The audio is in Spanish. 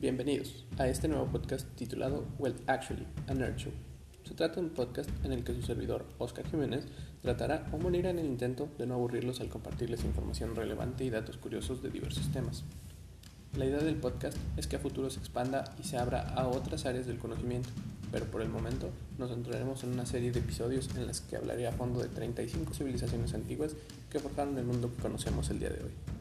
Bienvenidos a este nuevo podcast titulado Well Actually, a Nerd Show. Se trata de un podcast en el que su servidor, Oscar Jiménez, tratará o morirá en el intento de no aburrirlos al compartirles información relevante y datos curiosos de diversos temas. La idea del podcast es que a futuro se expanda y se abra a otras áreas del conocimiento, pero por el momento nos centraremos en una serie de episodios en las que hablaré a fondo de 35 civilizaciones antiguas que forjaron el mundo que conocemos el día de hoy.